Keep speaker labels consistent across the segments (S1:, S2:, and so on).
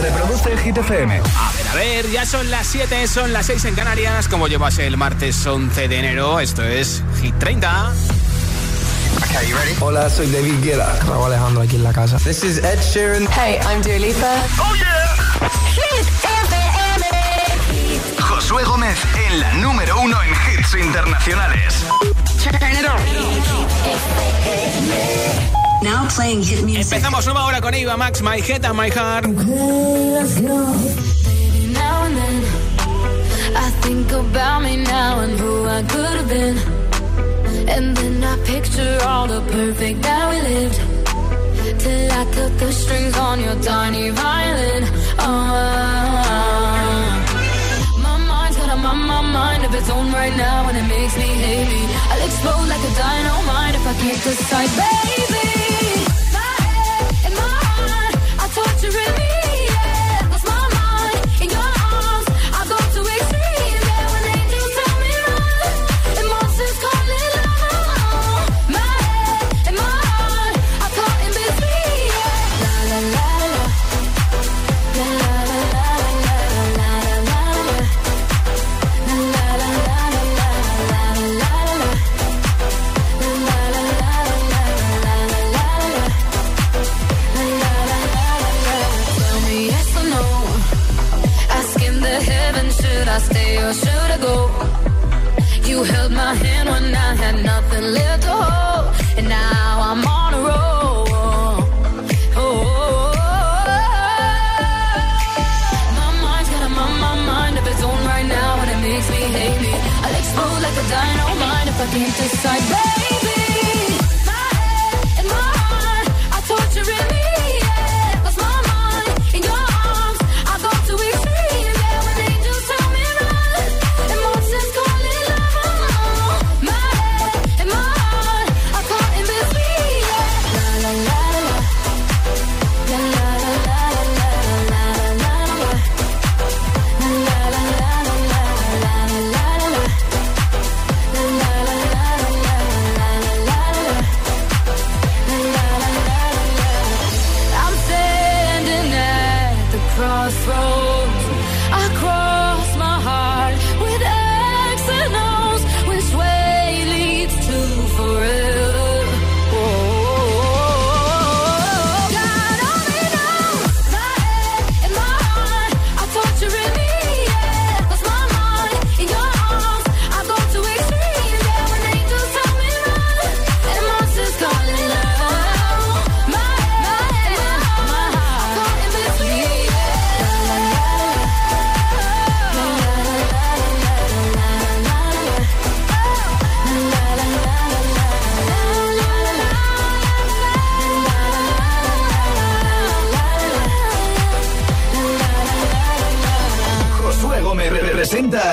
S1: Reproduce el Hit FM.
S2: A ver, a ver, ya son las 7, son las 6 en Canarias. Como llevas el martes 11 de enero, esto es Hit 30.
S3: Okay, you ready?
S4: Hola, soy David Guetta.
S5: Raúl Alejandro aquí en la casa.
S4: This is Ed Sheeran.
S6: Hey, I'm Dua Lipa.
S1: ¡Oh, yeah!
S6: Hit
S1: FM. Josué Gómez en la número uno en hits internacionales.
S6: Now playing hit music.
S2: Empezamos nueva hora con Eva Max, My Head and My Heart.
S7: Now and then, I think about me now and who I could have been. And then I picture all the perfect that we lived. Till I cut the strings on your tiny violin. Oh, my mind's got a my, my mind of its own right now, and it makes me hate me. I'll explode like a dynamite if I can't decide, baby. surrender. fucking decide,
S1: babe.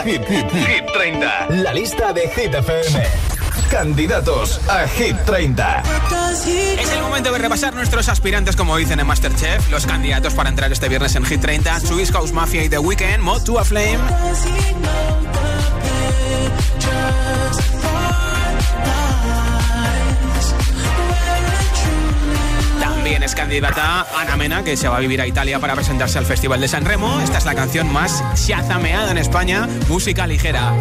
S1: Hit, Hit, Hit 30. La lista de Hit FM. Candidatos a Hit 30.
S2: Es el momento de repasar nuestros aspirantes, como dicen en Masterchef, los candidatos para entrar este viernes en Hit 30, Swiss House Mafia y The Weeknd, Mod to a Flame. Es candidata Ana Mena, que se va a vivir a Italia para presentarse al Festival de San Remo. Esta es la canción más chazameada en España, música ligera.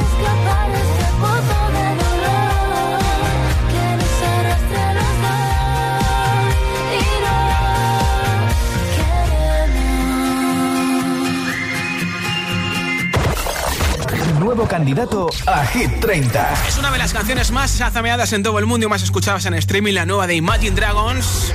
S1: Nuevo candidato a Hit 30.
S2: Es una de las canciones más chazameadas en todo el mundo y más escuchadas en streaming, la nueva de Imagine Dragons,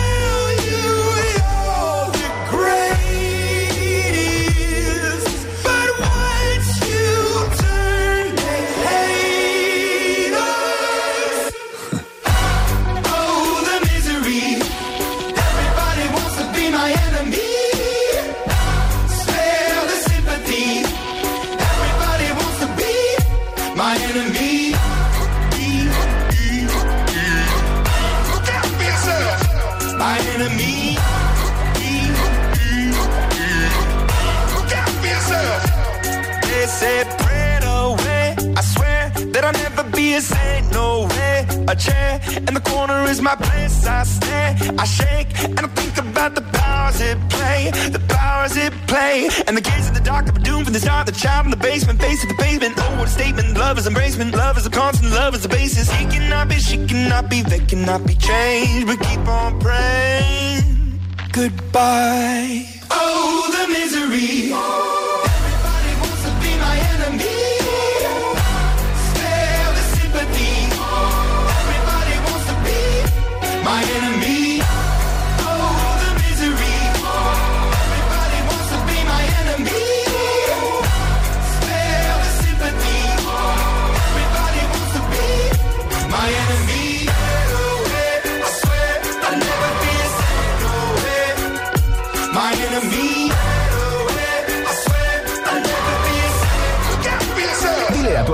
S8: my enemy. Look out for yourself. My enemy. Look out for yourself. They say pray it away. I swear that I'll never be a saint. No way. A chair in the corner is my place. I stare, I shake, and I think about the powers it play. The powers guitars it play. And the gaze of the doctor doomed for this art. The child in the basement, face of the pavement. Oh, what a statement. Love is embracement. Love is a constant. Love is a basis. He cannot be, she cannot be, they cannot be changed. But keep on praying. Goodbye. Oh, the misery.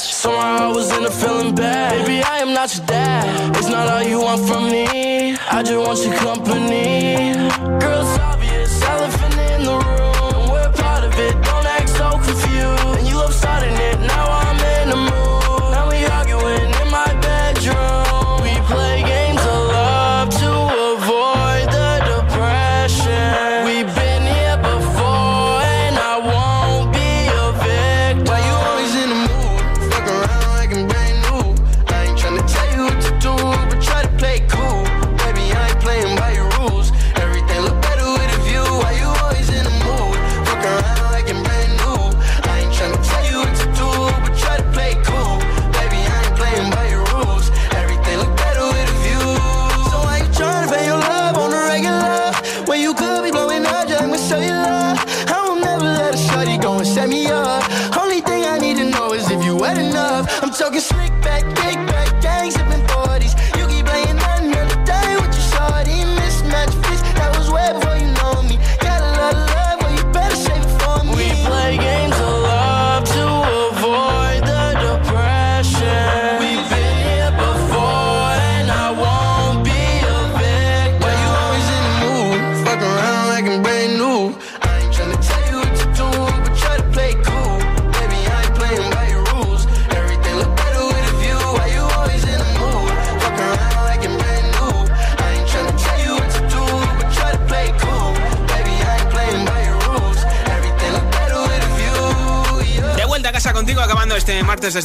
S4: So Somehow I was in a feeling bad. Baby, I am not your dad. It's not all you want from me. I just want your company. Girls,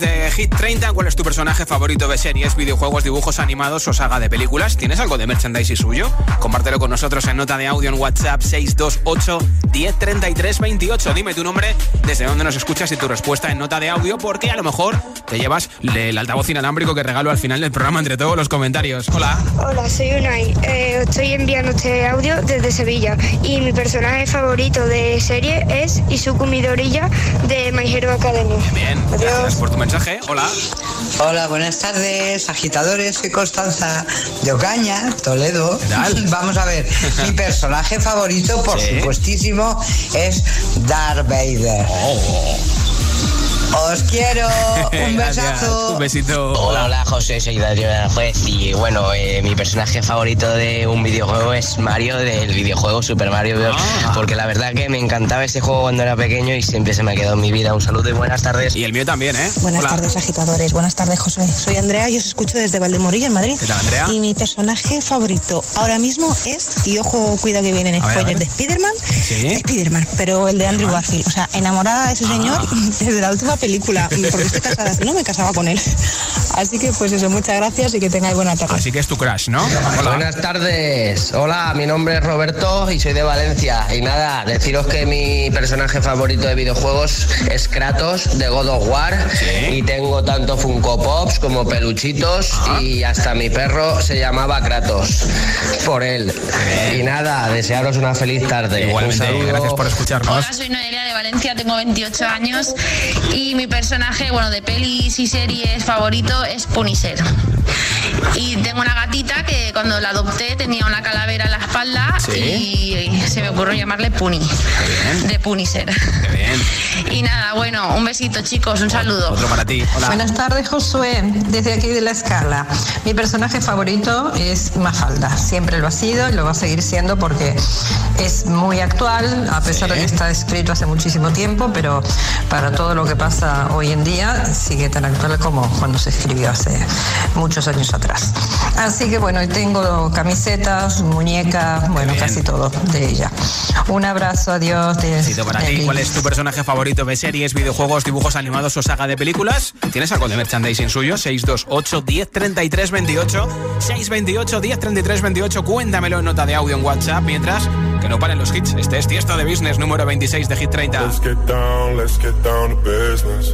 S4: day
S2: Hit 30. ¿Cuál es tu personaje favorito de series, videojuegos, dibujos animados o saga de películas? ¿Tienes algo de merchandising suyo? Compártelo con nosotros en nota de audio en WhatsApp 628 1033 28. Dime tu nombre, desde dónde nos escuchas y tu respuesta en nota de audio, porque a lo mejor te llevas el altavoz inalámbrico que regalo al final del programa entre todos los comentarios. Hola.
S5: Hola, soy Unai. Eh, estoy enviando este audio desde Sevilla y mi personaje favorito de serie es Izuku Midoriya de My Hero Academy.
S2: Bien, gracias por tu mensaje. Hola.
S9: Hola, buenas tardes, agitadores. Soy Constanza de Ocaña, Toledo. Vamos a ver, mi personaje favorito, por supuestísimo, es Darth Vader.
S2: Oh.
S9: Os quiero. Un besazo.
S2: Un besito.
S10: Hola, José, soy Darío Juez y bueno, eh, mi personaje favorito de un videojuego es Mario del videojuego Super Mario Bros.
S2: Ah.
S10: Porque la verdad que me encantaba ese juego cuando era pequeño y siempre se me ha quedado en mi vida. Un saludo y buenas tardes.
S2: Y el mío también, ¿eh?
S11: Buenas
S2: Hola.
S11: tardes, agitadores. Buenas tardes, José. Soy Andrea y os escucho desde Valdemorilla, en Madrid.
S2: ¿Qué tal, Andrea?
S11: Y mi personaje favorito ahora mismo es, y ojo, cuidado que vienen
S2: A ver, a
S11: spoilers,
S2: ver.
S11: de Spider-Man.
S2: Sí.
S11: Spider-Man, pero el de Andrew Garfield. O sea, enamorada de ese señor
S2: Ah.
S11: desde la última película, porque estoy casada, si no me casaba con él. Así que, pues eso, muchas gracias y que tengáis buena tarde.
S2: Así que es tu crush, ¿no? Hola.
S10: Buenas tardes. Hola, mi nombre es Roberto y soy de Valencia. Y nada, deciros que mi personaje favorito de videojuegos es Kratos de God of War.
S2: Sí.
S10: Y tengo tanto Funko Pops como peluchitos y hasta mi perro se llamaba Kratos por él. Y nada, desearos una feliz tarde. Un
S2: Igualmente,
S10: saludo.
S2: gracias por escucharnos.
S12: Hola, soy Noelia de Valencia, tengo 28 años y mi personaje, bueno, de pelis y series favorito es Punisher. Y tengo una gatita que cuando la adopté tenía una calavera en la espalda
S2: Sí.
S12: y se me ocurrió llamarle Puni, de Punisher.
S2: Qué bien.
S12: Y nada, bueno, un besito chicos, un saludo.
S2: Otro para ti. Hola.
S13: Buenas tardes, Josué, desde aquí de la escala. Mi personaje favorito es Mafalda. Siempre lo ha sido y lo va a seguir siendo porque es muy actual, a pesar de que está escrito hace muchísimo tiempo, pero para todo lo que pasa hoy en día sigue tan actual como cuando se escribió hace muchos años atrás. Así que bueno, y tengo camisetas, muñecas, bueno,
S2: bien.
S13: casi todo de ella. Un abrazo, adiós. de-
S2: para ti.
S13: Eli.
S2: ¿Cuál es tu personaje favorito de series, videojuegos, dibujos animados o saga de películas? ¿Tienes algo de merchandising suyo? 628 10 33 28 628 10 33 28 Cuéntamelo en nota de audio en WhatsApp mientras que no paren los hits. Este es Tiesto de Business número 26 de Hit 30.
S14: Let's get down, let's get down to business.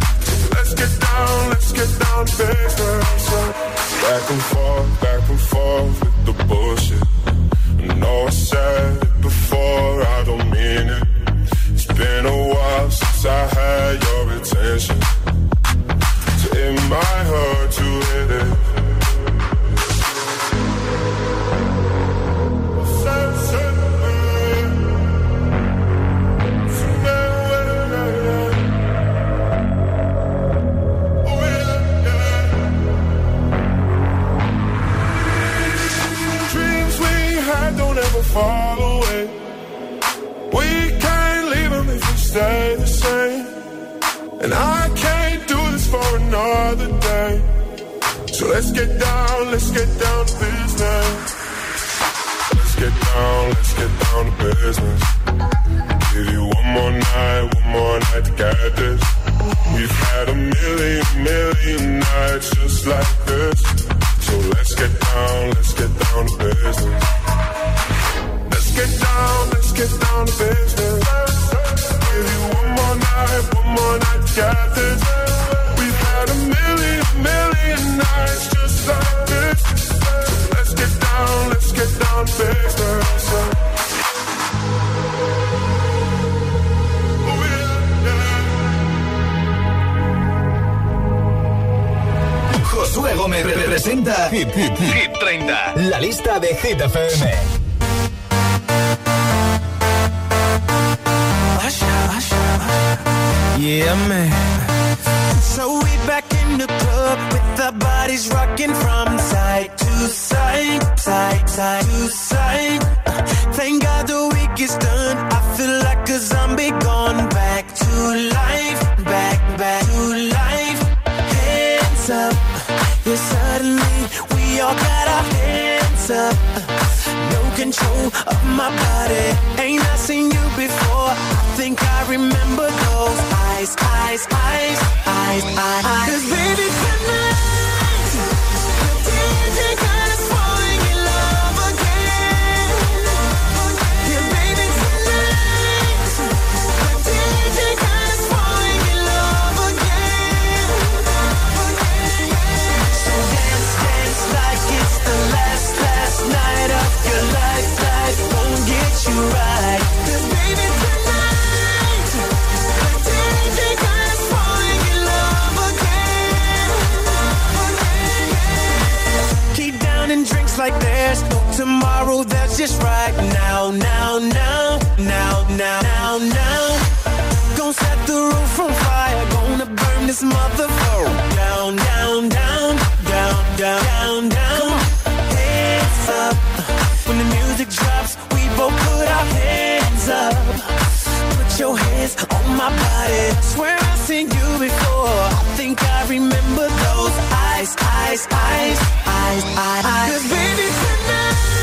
S14: Let's get down, let's get down to business. Back and forth, back and forth with the bullshit. Know I said
S8: up
S4: Yeah, suddenly we all got our hands up. No control of my body. Ain't I seen you before? I think I remember those eyes, eyes, eyes, eyes, eyes. Cause baby tonight, like there's no tomorrow. That's just right now, now, now, now, now, now, now. Gonna set the roof on fire. Gonna burn this motherfucker down, down, down, down, down, down, down. Hands up when the music drops. We both put our hands up. Put your hands on my body. I Swear I've seen you before. I think I remember those Eyes, eyes, eyes, eyes, eyes, eyes. Cause baby tonight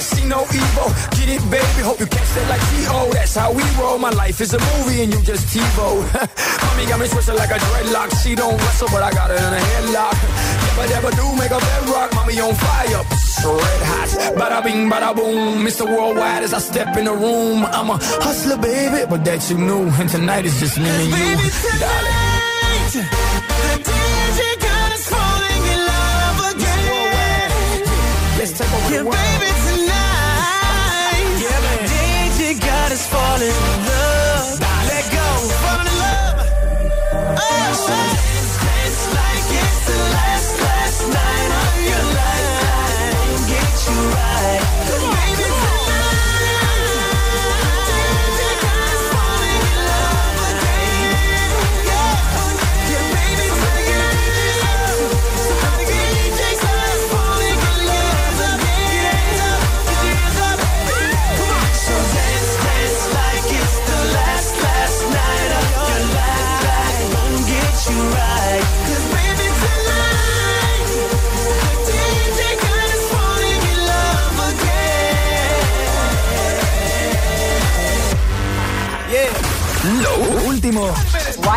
S15: see no evil. Get it, baby, hope you catch that like T.O. That's how we roll. My life is a movie and you just TiVo. Mommy got me twisted like a dreadlock. She don't wrestle, but I got her in a headlock. Never, never do make a bedrock. Mommy on fire, red hot. Bada bing, bada boom. Mr. Worldwide as I step in the room. I'm a hustler, baby, but that you knew. And tonight is just me and you,
S4: Baby, tonight, the DJ got us falling in love again.
S15: Let's take over
S4: Yeah,
S15: the world.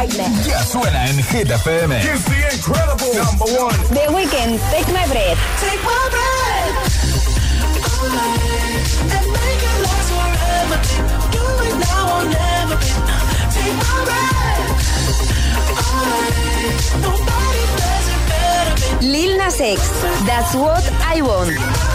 S16: Ya suena en Hit FM.
S17: The Weeknd, Take My Breath.
S4: Take my breath and make it last forever. Do it now or never. Take my breath. Nobody does it better.
S17: Lil Nas X, That's What I Want.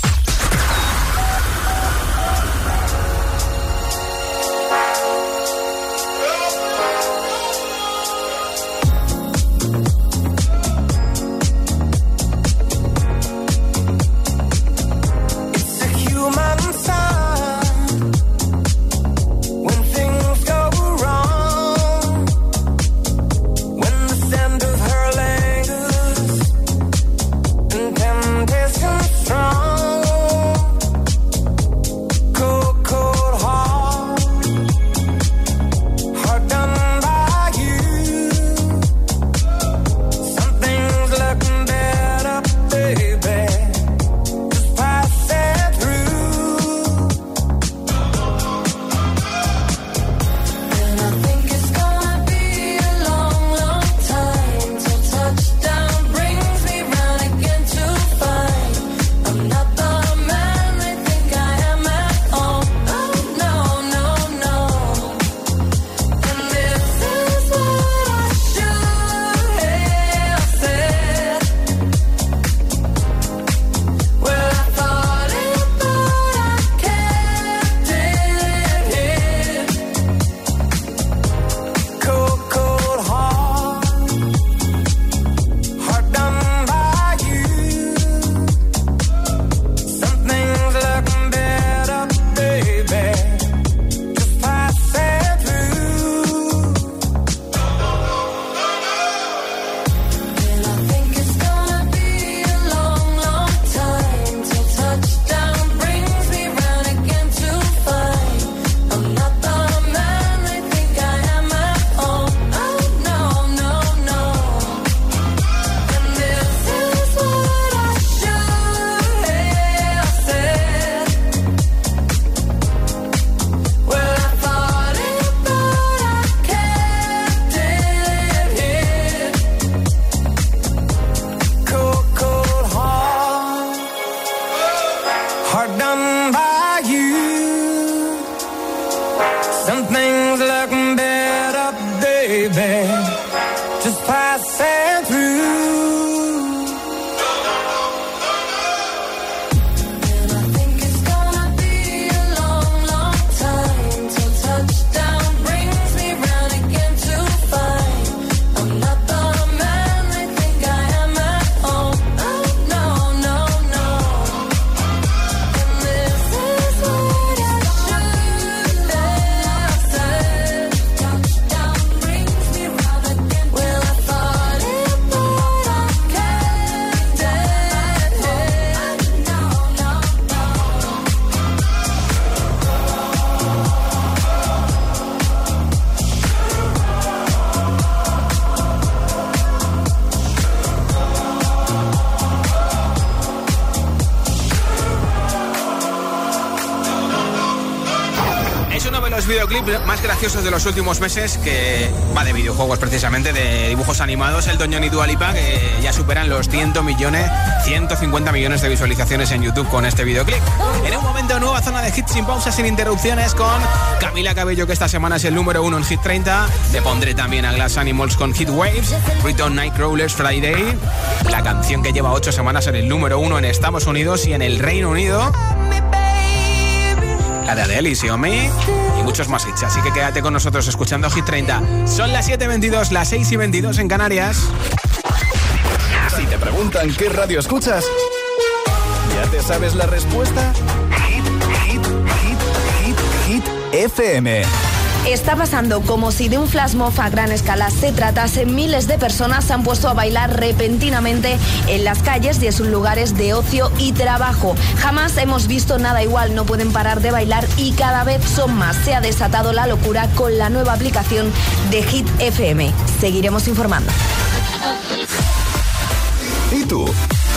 S2: Graciosos de los últimos meses, que va de videojuegos precisamente, de dibujos animados, el Doñón y Dualipa, que ya superan los 100 millones, 150 millones de visualizaciones en YouTube con este videoclip. En un momento, nueva zona de hits sin pausas, sin interrupciones, con Camila Cabello, que esta semana es el número uno en Hit 30. Le pondré también a Glass Animals con Hit Waves, Return Nightcrawlers Friday, la canción que lleva ocho semanas en el número uno en Estados Unidos y en el Reino Unido de Adele y Xiaomi y muchos más hits. Así que quédate con nosotros escuchando Hit 30. Son las 7.22, las 6 y 22 en Canarias.
S16: Si te preguntan qué radio escuchas, ¿ya te sabes la respuesta? Hit, hit, hit, hit, hit, FM.
S17: Está pasando como si de un flash a gran escala se tratase. Miles de personas se han puesto a bailar repentinamente en las calles y en sus lugares de ocio y trabajo. Jamás hemos visto nada igual, no pueden parar de bailar y cada vez son más. Se ha desatado la locura con la nueva aplicación de Hit FM. Seguiremos informando.
S16: ¿Y tú?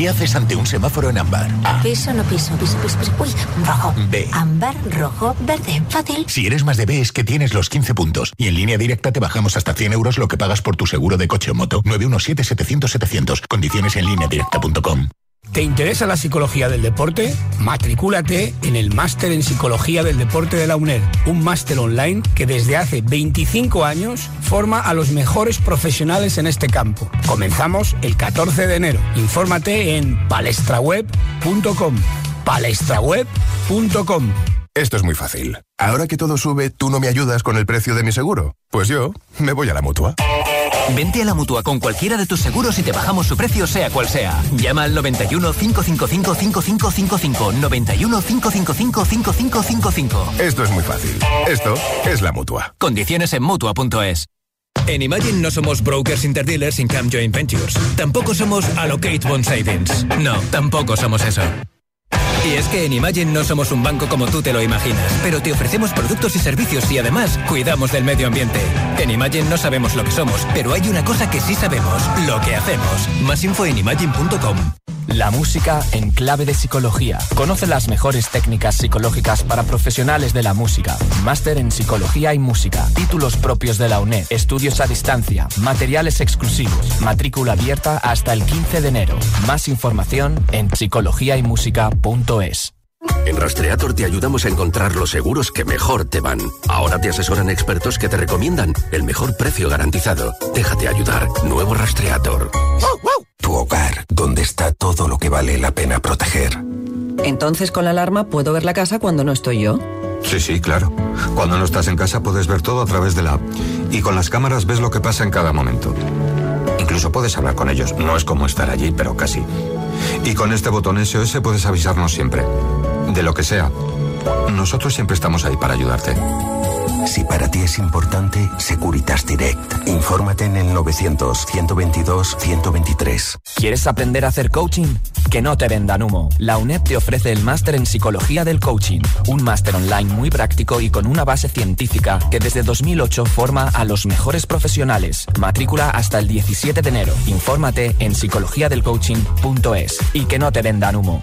S18: ¿Qué haces ante un semáforo en ámbar? A.
S19: Piso, no piso, piso, piso, piso. Uy, rojo.
S18: B.
S19: Ámbar, rojo, verde. Fácil.
S18: Si eres más de B es que tienes los 15 puntos. Y en línea directa te bajamos hasta 100 euros lo que pagas por tu seguro de coche o moto. 917-700-700. Condiciones en línea directa.com.
S20: ¿Te interesa la psicología del deporte? Matricúlate en el Máster en Psicología del Deporte de la UNED, un máster online que desde hace 25 años forma a los mejores profesionales en este campo. Comenzamos el 14 de enero. Infórmate en palestraweb.com. palestraweb.com.
S21: Esto es muy fácil. Ahora que todo sube, ¿tú no me ayudas con el precio de mi seguro? Pues yo me voy a la mutua.
S22: Vente a la mutua con cualquiera de tus seguros y te bajamos su precio, sea cual sea. Llama al 91 555 5555. 91 555 5555.
S21: Esto es muy fácil. Esto es la mutua.
S22: Condiciones en mutua.es. En Imagine no somos brokers interdealers sin Cam Joint Ventures. Tampoco somos Allocate Bond Savings. No, tampoco somos eso. Y es que en Imagine no somos un banco como tú te lo imaginas, pero te ofrecemos productos y servicios y además cuidamos del medio ambiente. En Imagine no sabemos lo que somos, pero hay una cosa que sí sabemos, lo que hacemos. Más info en imagine.com.
S23: La música en clave de psicología. Conoce las mejores técnicas psicológicas para profesionales de la música. Máster en psicología y música. Títulos propios de la UNED. Estudios a distancia. Materiales exclusivos. Matrícula abierta hasta el 15 de enero. Más información en psicologiaymusica.es.
S24: En Rastreator te ayudamos a encontrar los seguros que mejor te van. Ahora te asesoran expertos que te recomiendan el mejor precio garantizado. Déjate ayudar. Nuevo Rastreator.
S25: Tu hogar, donde está todo lo que vale la pena proteger.
S26: Entonces con la alarma puedo ver la casa cuando no estoy yo.
S27: Sí, sí, claro. Cuando no estás en casa puedes ver todo a través de la app. Y con las cámaras ves lo que pasa en cada momento. Incluso puedes hablar con ellos. No es como estar allí, pero casi. Y con este botón SOS puedes avisarnos siempre. De lo que sea. Nosotros siempre estamos ahí para ayudarte.
S25: Si para ti es importante, Securitas Direct. Infórmate en el 900-122-123.
S23: ¿Quieres aprender a hacer coaching? Que no te vendan humo. La UNED te ofrece el máster en Psicología del Coaching. Un máster online muy práctico y con una base científica que desde 2008 forma a los mejores profesionales. Matrícula hasta el 17 de enero. Infórmate en psicologiadelcoaching.es. Y que no te vendan humo.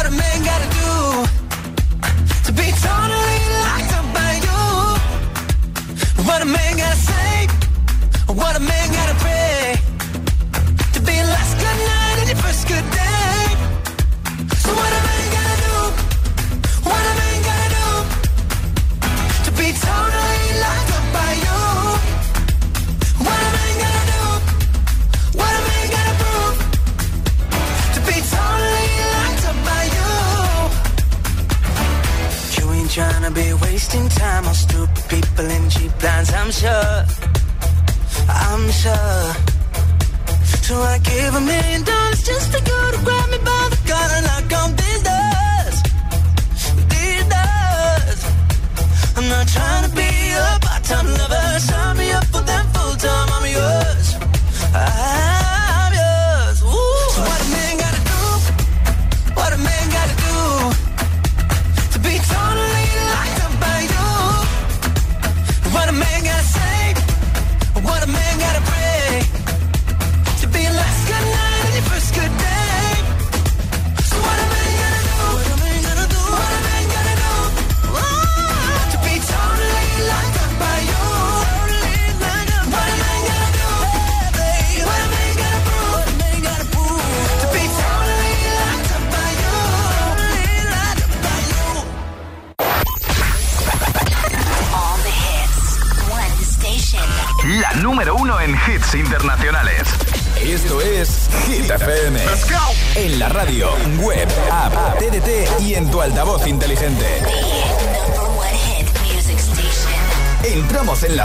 S4: What a man gotta do? To be totally locked up by you. What a man gotta say? What a man gotta wasting time on stupid people and cheap lines, I'm sure. I'm sure. So I give a million dollars just to go to grab me by the collar and knock on these doors. These doors. I'm not trying to be a part-time lover. Sign me up for them full-time. I'm yours. I'm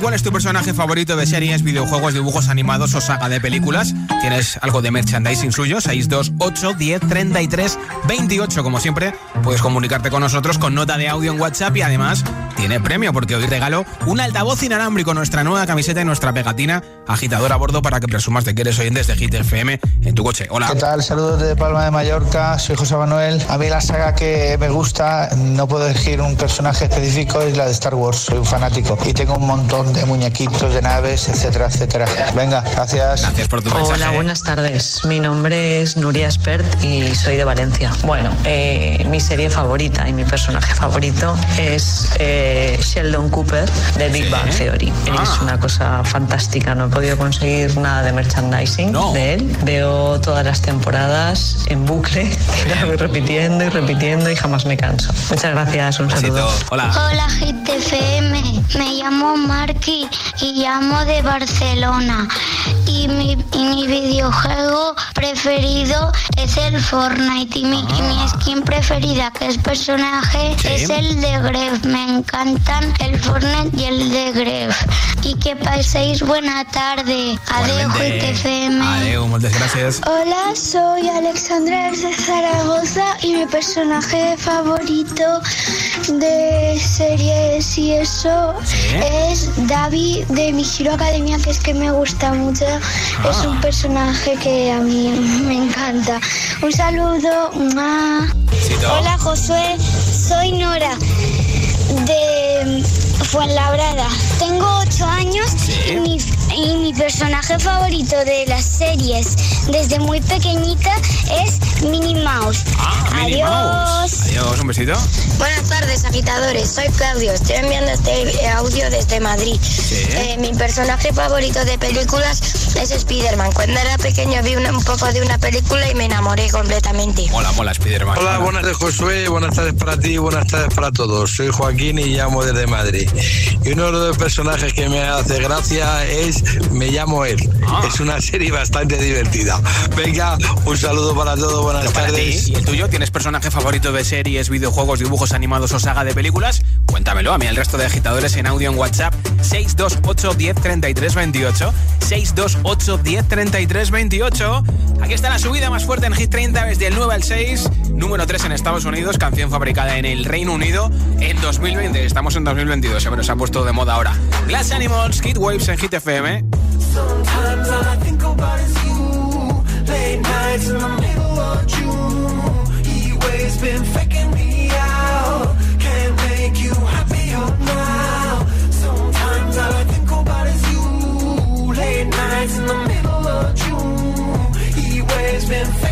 S2: ¿Cuál es tu personaje favorito de series, videojuegos, dibujos animados o saga de películas? ¿Tienes algo de merchandising suyo? 628 10 33 28. Como siempre, puedes comunicarte con nosotros con nota de audio en WhatsApp y además tiene premio porque hoy regalo un altavoz inalámbrico, nuestra nueva camiseta y nuestra pegatina agitador a bordo para que presumas de que eres oyente de Hit FM en tu coche. Hola.
S18: ¿Qué tal? Saludos de Palma de Mallorca, soy José Manuel. A mí la saga que me gusta, no puedo elegir un personaje específico, es la de Star Wars, soy un fanático y tengo un montón de muñequitos, de naves, etcétera, etcétera. Venga, gracias.
S2: Gracias por tu mensaje.
S28: Hola, buenas tardes. Mi nombre es Nuria Spert y soy de Valencia. Bueno, eh, mi serie favorita y mi personaje favorito es eh, Sheldon Cooper de Big Bang Theory.
S2: Ah.
S28: Es una cosa fantástica, no he podido conseguir nada de merchandising de él. Veo todas las temporadas en bucle, y la voy repitiendo y repitiendo y jamás me canso. Muchas gracias, un saludo.
S2: Hola.
S29: Hola GTFM, me llamo Marky y llamo de Barcelona y mi, y mi videojuego preferido es el Fortnite y mi, y mi skin preferida que es personaje
S2: Sí.
S29: es el de Gref. Me encantan el Fortnite y el de Gref. Y que paséis buena tarde. Adeu. GTFM.
S2: Adeu, muchas gracias.
S29: Hola, soy Alexandra de Zaragoza y mi personaje favorito de
S30: series y eso es David de Mi Hero Academia, que es que me gusta mucho. Es un personaje que a mí me encanta. Un saludo. Hola Josué, soy Nora Fuenlabrada. Tengo 8 años y, y mi personaje favorito de las series desde muy pequeñita es Minnie Mouse.
S2: Minnie
S30: Adiós.
S2: Mouse. Adiós, un besito.
S31: Buenas tardes, agitadores. Soy Claudio. Estoy enviando este audio desde Madrid. Eh, mi personaje favorito de películas es Spider-Man. Cuando era pequeño vi una- un poco de una película y me enamoré completamente.
S2: Mola, mola, Spiderman.
S32: Hola, buenas tardes Josué, buenas tardes para ti, buenas tardes para todos. Soy Joaquín y llamo desde Madrid. Y uno de los personajes que me hace gracia es Me llamo él.
S2: Ah.
S32: Es una serie bastante divertida. Venga, un saludo para todos, buenas
S2: Para ti.
S32: tardes.
S2: ¿Y el tuyo? ¿Tienes personaje favorito de series, videojuegos, dibujos animados o saga de películas? Cuéntamelo a mí, el resto de agitadores en audio en WhatsApp 628 10 33 28. 628 10 33 28. Aquí está la subida más fuerte en Hit 30 desde el 9 al 6. Número 3 en Estados Unidos, canción fabricada en el Reino Unido en 2020. Estamos en 2022, pero se ha puesto de moda ahora. Glass Animals, Hit Waves en Hit FM.
S16: Nights in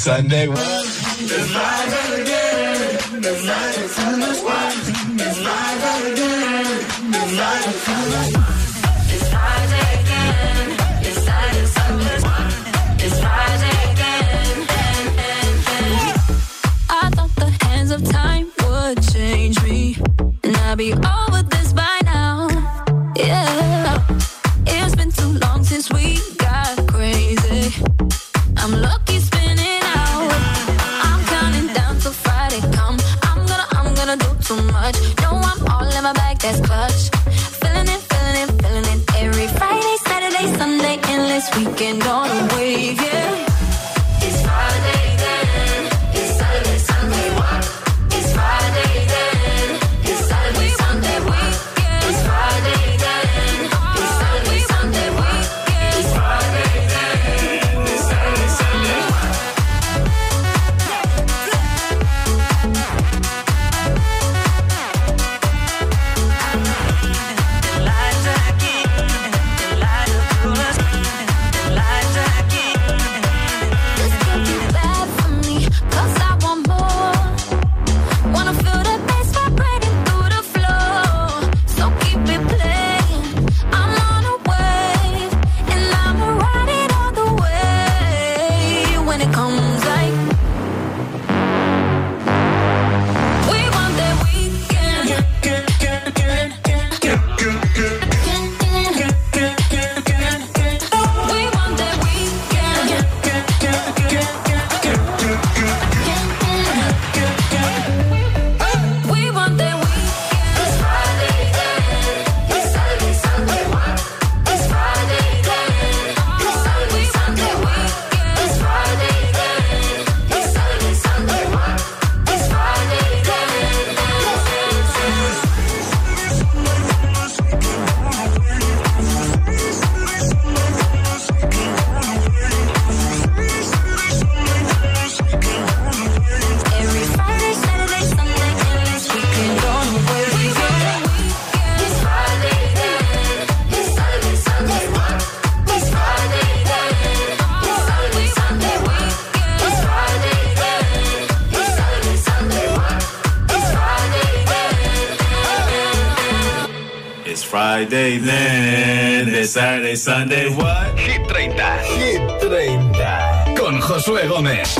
S33: Sunday.
S34: Sunday, What?
S1: Hit 30. Hit 30. Con Josué Gómez.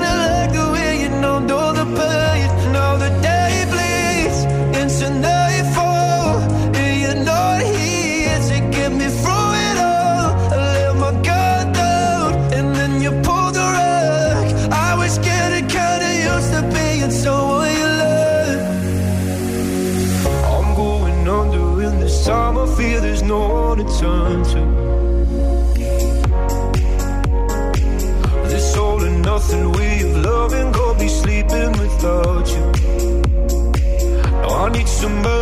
S16: somebody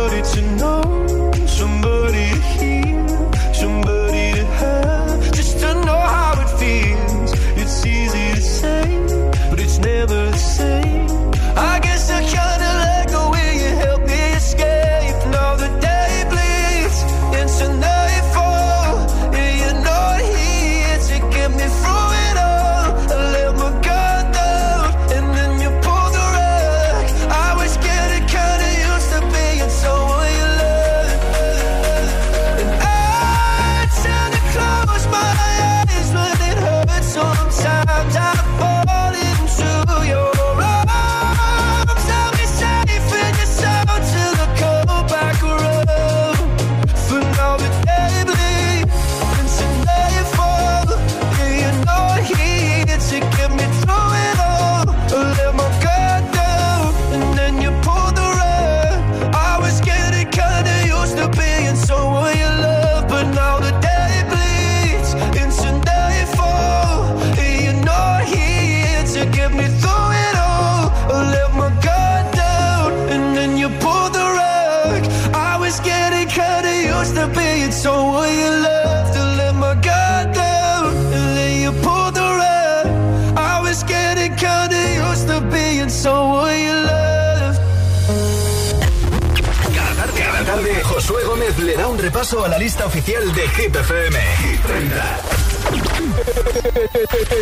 S7: le da un repaso a la lista oficial de Hit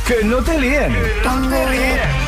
S7: que no te líen.
S35: Que no te líen.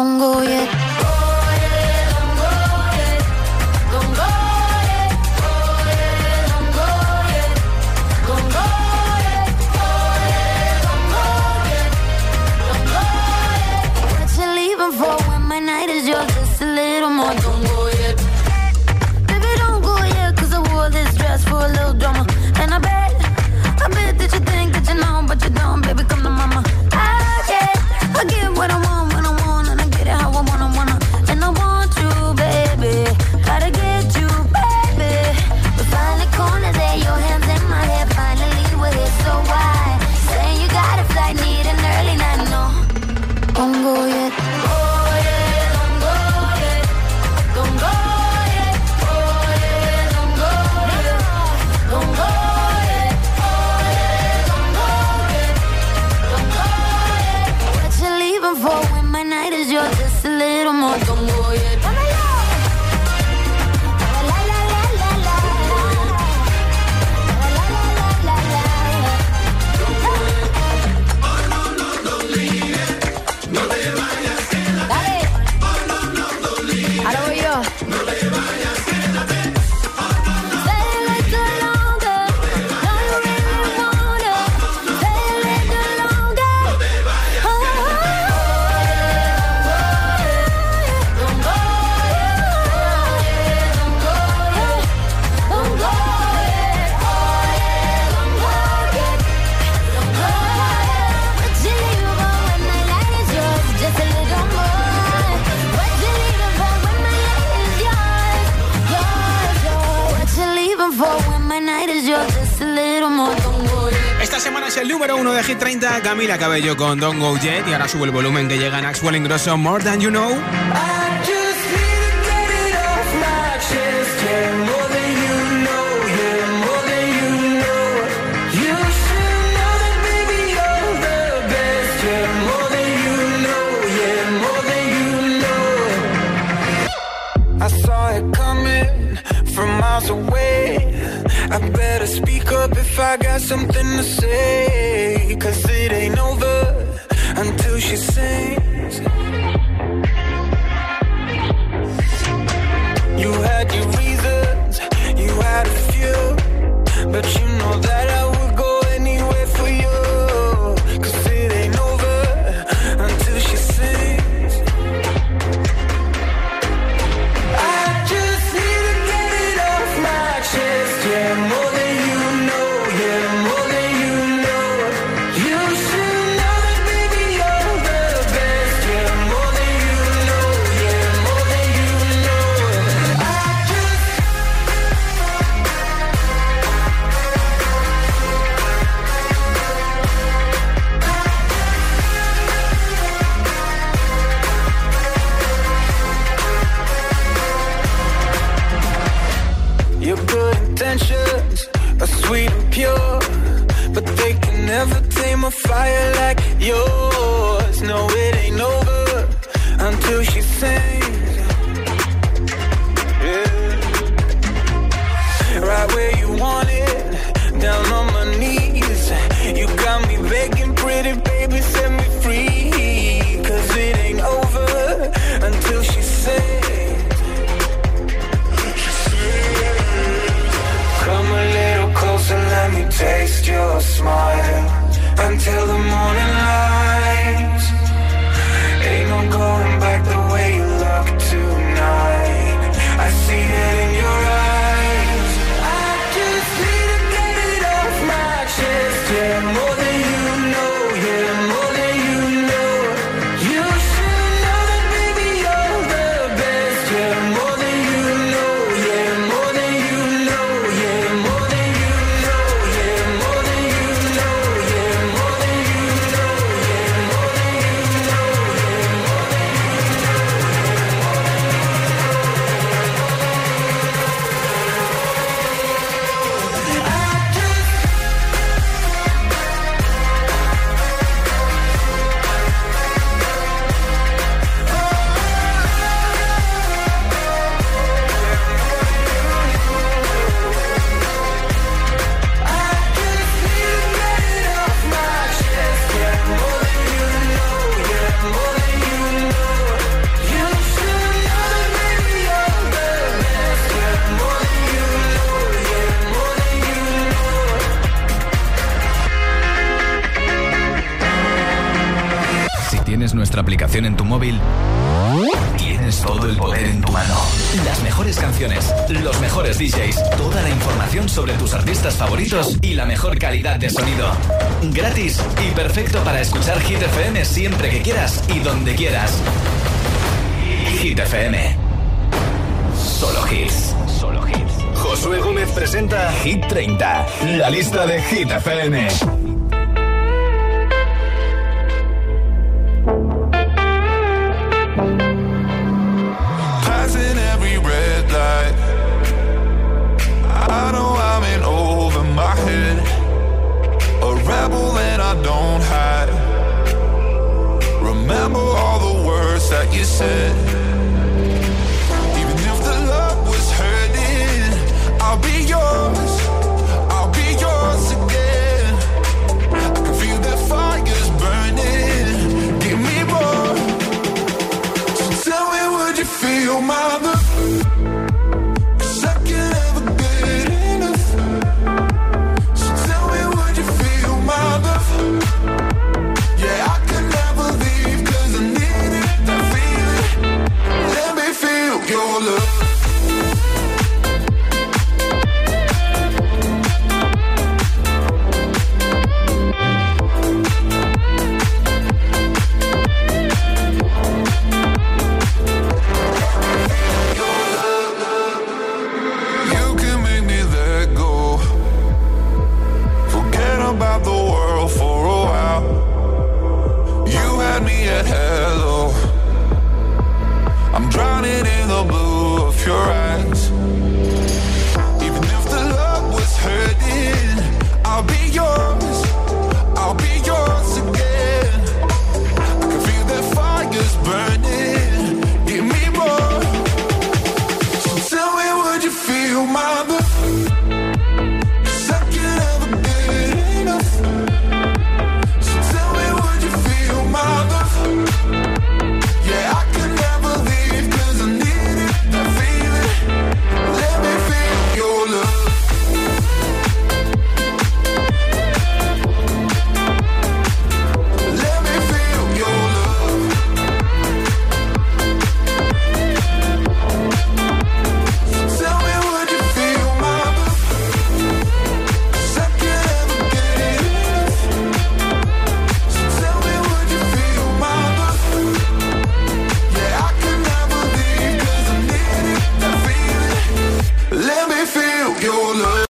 S2: Pongo y Cabello con Don't Go Jet y ahora sube el volumen que llega en Axwell Ingrosso More Than You Know.
S4: away. I better speak up if I got something to say. she sings.